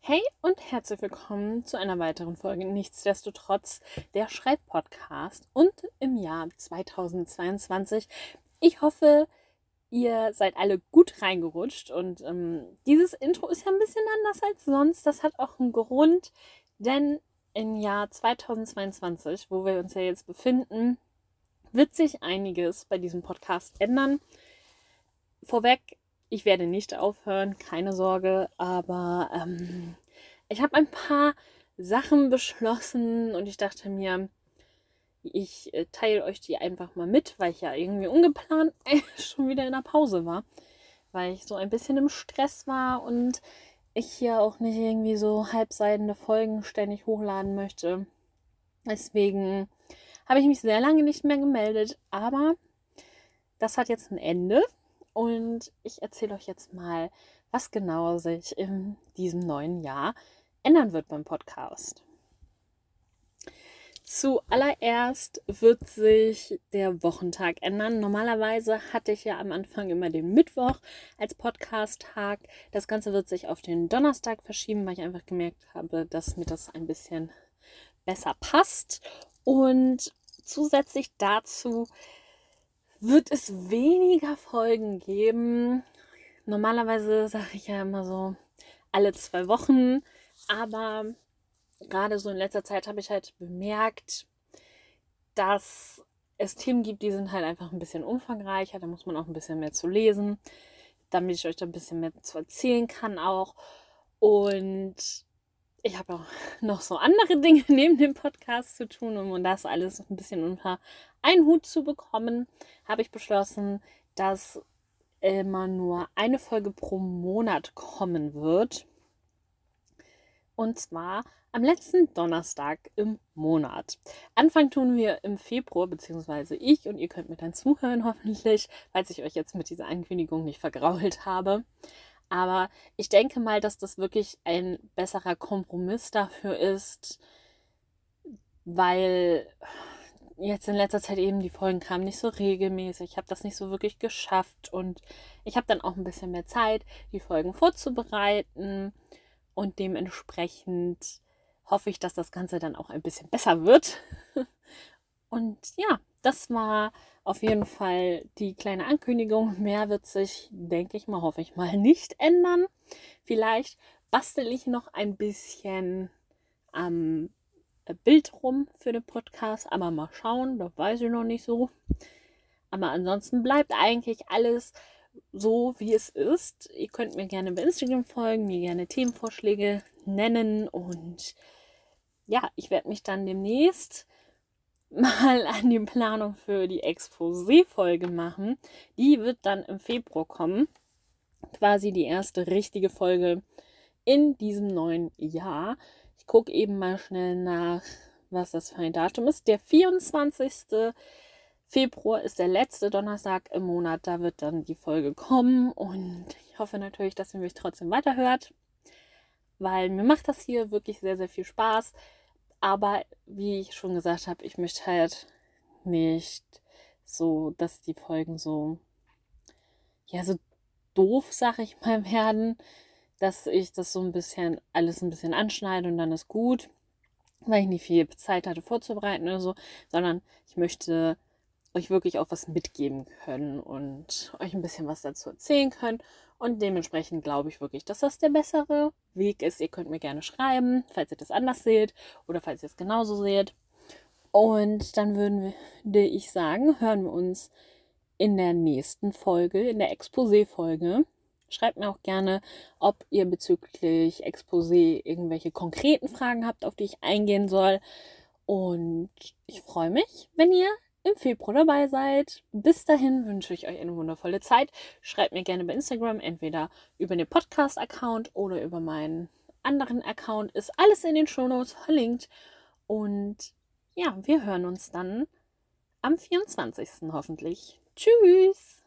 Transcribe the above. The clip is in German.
Hey und herzlich willkommen zu einer weiteren Folge Nichtsdestotrotz der Schreibpodcast und im Jahr 2022. Ich hoffe, ihr seid alle gut reingerutscht und ähm, dieses Intro ist ja ein bisschen anders als sonst. Das hat auch einen Grund, denn im Jahr 2022, wo wir uns ja jetzt befinden, wird sich einiges bei diesem Podcast ändern. Vorweg, ich werde nicht aufhören, keine Sorge, aber ähm, ich habe ein paar Sachen beschlossen und ich dachte mir, ich äh, teile euch die einfach mal mit, weil ich ja irgendwie ungeplant schon wieder in der Pause war, weil ich so ein bisschen im Stress war und ich hier auch nicht irgendwie so halbseidende Folgen ständig hochladen möchte. Deswegen habe ich mich sehr lange nicht mehr gemeldet, aber das hat jetzt ein Ende. Und ich erzähle euch jetzt mal, was genau sich in diesem neuen Jahr ändern wird beim Podcast. Zuallererst wird sich der Wochentag ändern. Normalerweise hatte ich ja am Anfang immer den Mittwoch als Podcast-Tag. Das Ganze wird sich auf den Donnerstag verschieben, weil ich einfach gemerkt habe, dass mir das ein bisschen besser passt. Und zusätzlich dazu wird es weniger Folgen geben. Normalerweise sage ich ja immer so alle zwei Wochen, aber gerade so in letzter Zeit habe ich halt bemerkt, dass es Themen gibt, die sind halt einfach ein bisschen umfangreicher. Da muss man auch ein bisschen mehr zu lesen, damit ich euch da ein bisschen mehr zu erzählen kann auch. Und ich habe auch noch so andere Dinge neben dem Podcast zu tun, um das alles ein bisschen unter einen Hut zu bekommen, habe ich beschlossen, dass immer nur eine Folge pro Monat kommen wird. Und zwar am letzten Donnerstag im Monat. Anfang tun wir im Februar, beziehungsweise ich, und ihr könnt mir dann zuhören, hoffentlich, falls ich euch jetzt mit dieser Ankündigung nicht vergrault habe. Aber ich denke mal, dass das wirklich ein besserer Kompromiss dafür ist, weil jetzt in letzter Zeit eben die Folgen kamen nicht so regelmäßig. Ich habe das nicht so wirklich geschafft und ich habe dann auch ein bisschen mehr Zeit, die Folgen vorzubereiten und dementsprechend hoffe ich, dass das Ganze dann auch ein bisschen besser wird. Und ja, das war auf jeden Fall die kleine Ankündigung. Mehr wird sich, denke ich mal, hoffe ich mal, nicht ändern. Vielleicht bastel ich noch ein bisschen am Bild rum für den Podcast, aber mal schauen, das weiß ich noch nicht so. Aber ansonsten bleibt eigentlich alles so, wie es ist. Ihr könnt mir gerne bei Instagram folgen, mir gerne Themenvorschläge nennen und ja, ich werde mich dann demnächst mal an die Planung für die Exposé-Folge machen. Die wird dann im Februar kommen. Quasi die erste richtige Folge in diesem neuen Jahr. Ich gucke eben mal schnell nach, was das für ein Datum ist. Der 24. Februar ist der letzte Donnerstag im Monat. Da wird dann die Folge kommen. Und ich hoffe natürlich, dass ihr mich trotzdem weiterhört. Weil mir macht das hier wirklich sehr, sehr viel Spaß. Aber wie ich schon gesagt habe, ich möchte halt nicht so, dass die Folgen so, ja, so doof, sag ich mal, werden, dass ich das so ein bisschen, alles ein bisschen anschneide und dann ist gut, weil ich nicht viel Zeit hatte vorzubereiten oder so, sondern ich möchte euch wirklich auch was mitgeben können und euch ein bisschen was dazu erzählen können. Und dementsprechend glaube ich wirklich, dass das der bessere Weg ist. Ihr könnt mir gerne schreiben, falls ihr das anders seht oder falls ihr es genauso seht. Und dann würde ich sagen, hören wir uns in der nächsten Folge, in der Exposé-Folge. Schreibt mir auch gerne, ob ihr bezüglich Exposé irgendwelche konkreten Fragen habt, auf die ich eingehen soll. Und ich freue mich, wenn ihr im Februar dabei seid. Bis dahin wünsche ich euch eine wundervolle Zeit. Schreibt mir gerne bei Instagram, entweder über den Podcast-Account oder über meinen anderen Account. Ist alles in den Shownotes verlinkt. Und ja, wir hören uns dann am 24. hoffentlich. Tschüss!